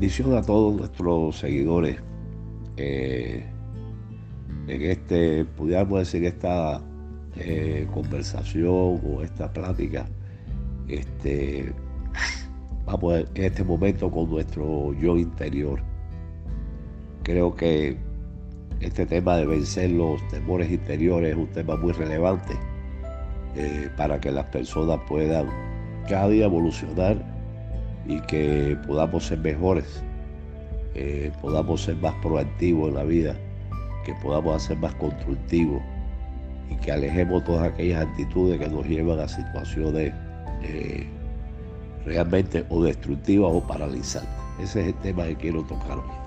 Bendición a todos nuestros seguidores. Eh, en este, pudiéramos decir, esta eh, conversación o esta plática, este, vamos en este momento con nuestro yo interior. Creo que este tema de vencer los temores interiores es un tema muy relevante eh, para que las personas puedan cada día evolucionar y que podamos ser mejores, eh, podamos ser más proactivos en la vida, que podamos ser más constructivos y que alejemos todas aquellas actitudes que nos llevan a situaciones eh, realmente o destructivas o paralizantes. Ese es el tema que quiero tocar hoy.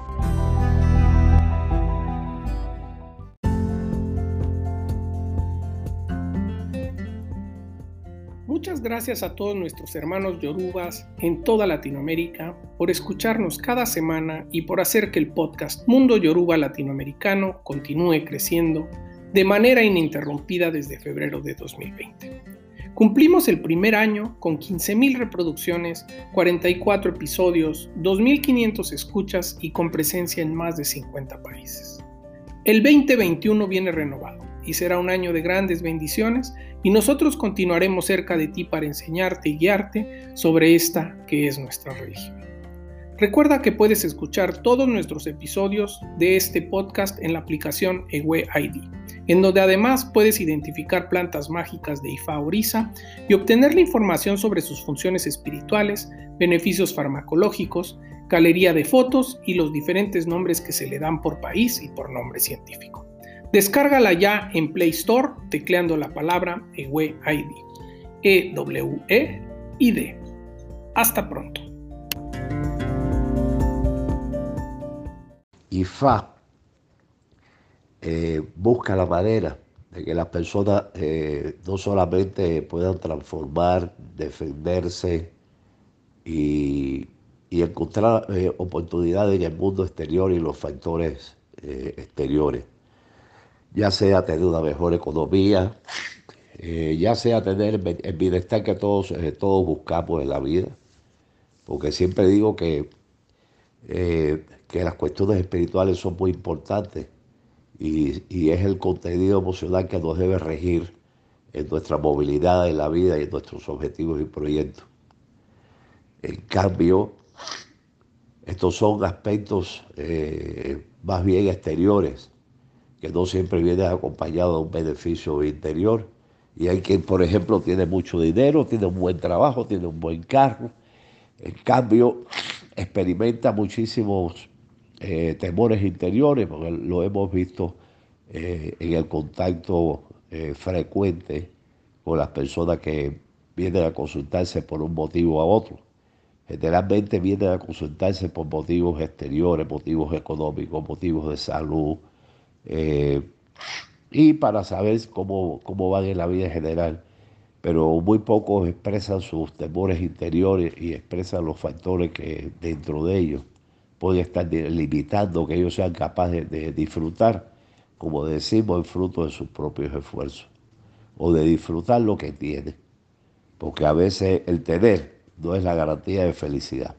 Gracias a todos nuestros hermanos yorubas en toda Latinoamérica por escucharnos cada semana y por hacer que el podcast Mundo Yoruba Latinoamericano continúe creciendo de manera ininterrumpida desde febrero de 2020. Cumplimos el primer año con 15.000 reproducciones, 44 episodios, 2.500 escuchas y con presencia en más de 50 países. El 2021 viene renovado y será un año de grandes bendiciones y nosotros continuaremos cerca de ti para enseñarte y guiarte sobre esta que es nuestra religión. Recuerda que puedes escuchar todos nuestros episodios de este podcast en la aplicación Ewe ID, en donde además puedes identificar plantas mágicas de Ifa Orisa y obtener la información sobre sus funciones espirituales, beneficios farmacológicos, galería de fotos y los diferentes nombres que se le dan por país y por nombre científico. Descárgala ya en Play Store tecleando la palabra EWE ID. E-W-E-I-D. Hasta pronto. IFA eh, busca la manera de que las personas eh, no solamente puedan transformar, defenderse y, encontrar eh, oportunidades en el mundo exterior y los factores exteriores, ya sea tener una mejor economía, eh, ya sea tener el bienestar que todos, eh, todos buscamos en la vida, porque siempre digo que, eh, que las cuestiones espirituales son muy importantes y, y, es el contenido emocional que nos debe regir en nuestra movilidad en la vida y en nuestros objetivos y proyectos. En cambio, estos son aspectos más bien exteriores que no siempre viene acompañado de un beneficio interior. Y hay quien, por ejemplo, tiene mucho dinero, tiene un buen trabajo, tiene un buen carro. En cambio, experimenta muchísimos eh, temores interiores, porque lo hemos visto eh, en el contacto eh, frecuente con las personas que vienen a consultarse por un motivo a otro. Generalmente vienen a consultarse por motivos exteriores, motivos económicos, motivos de salud, eh, y para saber cómo, cómo van en la vida en general. Pero muy pocos expresan sus temores interiores y expresan los factores que dentro de ellos pueden estar limitando que ellos sean capaces de disfrutar, como decimos, el fruto de sus propios esfuerzos, o de disfrutar lo que tienen, porque a veces el tener no es la garantía de felicidad.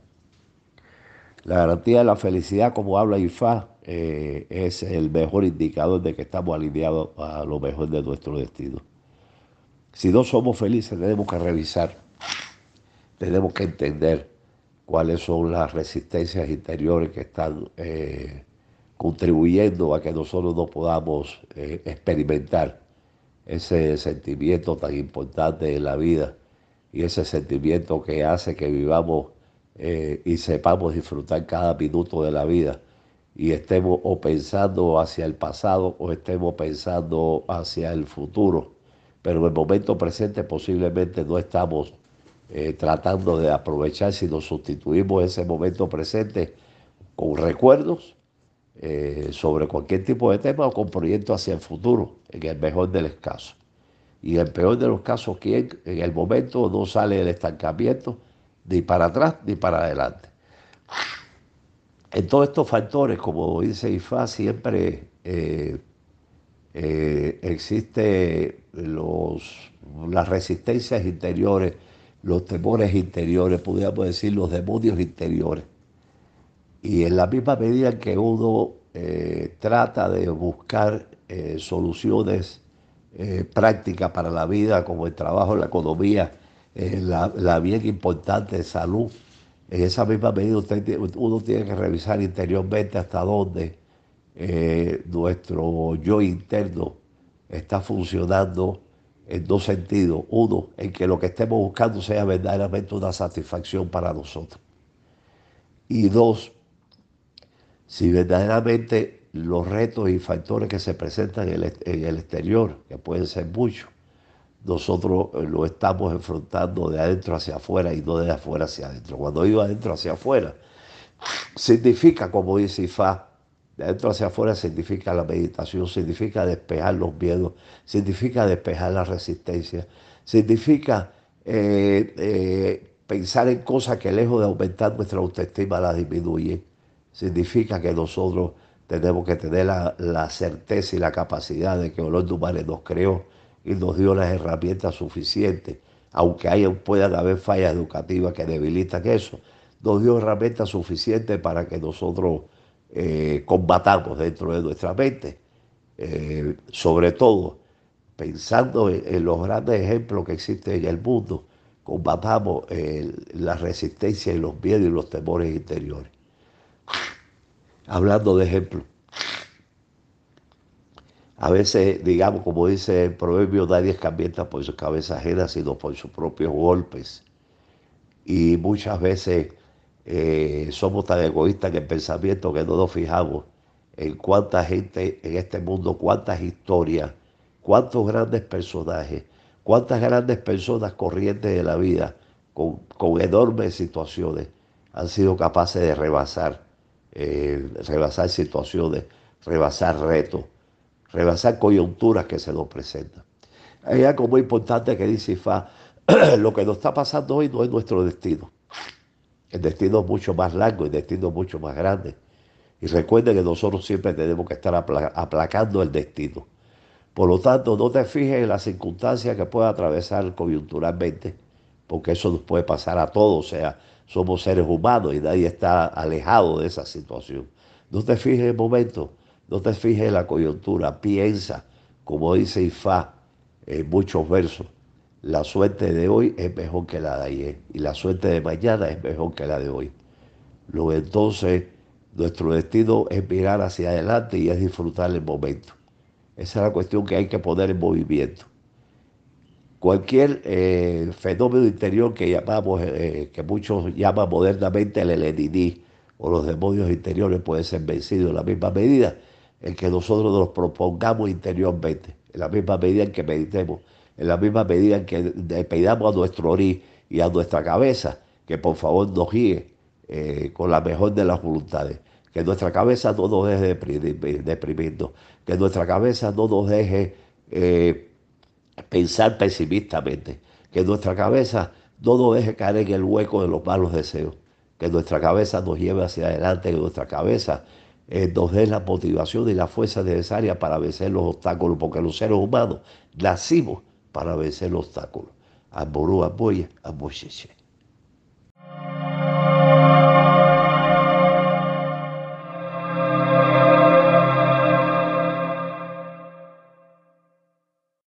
La garantía de la felicidad, como habla Ifá, eh, es el mejor indicador de que estamos alineados a lo mejor de nuestro destino. Si no somos felices, tenemos que revisar, tenemos que entender cuáles son las resistencias interiores que están eh, contribuyendo a que nosotros no podamos eh, experimentar ese sentimiento tan importante en la vida y ese sentimiento que hace que vivamos y sepamos disfrutar cada minuto de la vida y estemos o pensando hacia el pasado o estemos pensando hacia el futuro. Pero en el momento presente posiblemente no estamos eh, tratando de aprovechar si nos sustituimos ese momento presente con recuerdos eh, sobre cualquier tipo de tema o con proyectos hacia el futuro, en el mejor de los casos. Y en el peor de los casos, quien en el momento no sale del estancamiento ni para atrás ni para adelante. En todos estos factores, como dice IFA, siempre eh, eh, existe las resistencias interiores, los temores interiores, podríamos decir los demonios interiores, Y en la misma medida que uno eh, trata de buscar eh, soluciones prácticas para la vida, como el trabajo, la economía, la, la, bien importante salud, en esa misma medida uno tiene que revisar interiormente hasta dónde nuestro yo interno está funcionando en dos sentidos. Uno, en que lo que estemos buscando sea verdaderamente una satisfacción para nosotros. Y dos, si verdaderamente los retos y factores que se presentan en el, exterior, que pueden ser muchos, nosotros eh, lo estamos enfrentando de adentro hacia afuera y no de afuera hacia adentro. Cuando digo adentro hacia afuera, significa, como dice Ifá, de adentro hacia afuera significa la meditación, significa despejar los miedos, significa despejar la resistencia, significa eh, eh, pensar en cosas que lejos de aumentar nuestra autoestima la disminuyen. Significa que nosotros tenemos que tener la, certeza y la capacidad de que Olor Humanes nos creó y nos dio las herramientas suficientes, aunque haya, puedan haber fallas educativas que debilitan eso, nos dio herramientas suficientes para que nosotros eh, combatamos dentro de nuestra mente. Eh, sobre todo, pensando en, los grandes ejemplos que existen en el mundo, combatamos eh, la resistencia y los miedos y los temores interiores. Hablando de ejemplos, a veces, digamos, como dice el proverbio, nadie es por su cabeza ajena, sino por sus propios golpes. Y muchas veces eh, somos tan egoístas en el pensamiento que no nos fijamos en cuánta gente en este mundo, cuántas historias, cuántos grandes personajes, cuántas grandes personas corrientes de la vida con, enormes situaciones han sido capaces de rebasar, eh, rebasar situaciones, rebasar retos, rebasar coyunturas que se nos presentan. Hay algo muy importante que dice Ifá, lo que nos está pasando hoy no es nuestro destino. El destino es mucho más largo, el destino es mucho más grande. Y recuerden que nosotros siempre tenemos que estar aplacando el destino. Por lo tanto, no te fijes en las circunstancias que pueda atravesar coyunturalmente, porque eso nos puede pasar a todos, o sea, somos seres humanos y nadie está alejado de esa situación. No te fijes en el momento, no te fijes en la coyuntura, piensa, como dice Ifá en muchos versos, la suerte de hoy es mejor que la de ayer y la suerte de mañana es mejor que la de hoy. Luego entonces nuestro destino es mirar hacia adelante y es disfrutar el momento. Esa es la cuestión que hay que poner en movimiento. Cualquier eh, fenómeno interior que llamamos, eh, que muchos llaman modernamente el LND o los demonios interiores puede ser vencido en la misma medida en que nosotros nos propongamos interiormente, en la misma medida en que meditemos en la misma medida en que pedamos a nuestro orí y a nuestra cabeza que por favor nos guíe eh, con la mejor de las voluntades. Que nuestra cabeza no nos deje deprimirnos, que nuestra cabeza no nos deje eh, pensar pesimistamente, que nuestra cabeza no nos deje caer en el hueco de los malos deseos, que nuestra cabeza nos lleve hacia adelante, que nuestra cabeza nos dé la motivación y la fuerza necesaria para vencer los obstáculos, porque los seres humanos nacimos para vencer el obstáculo. Amorú, apoya, amocheche.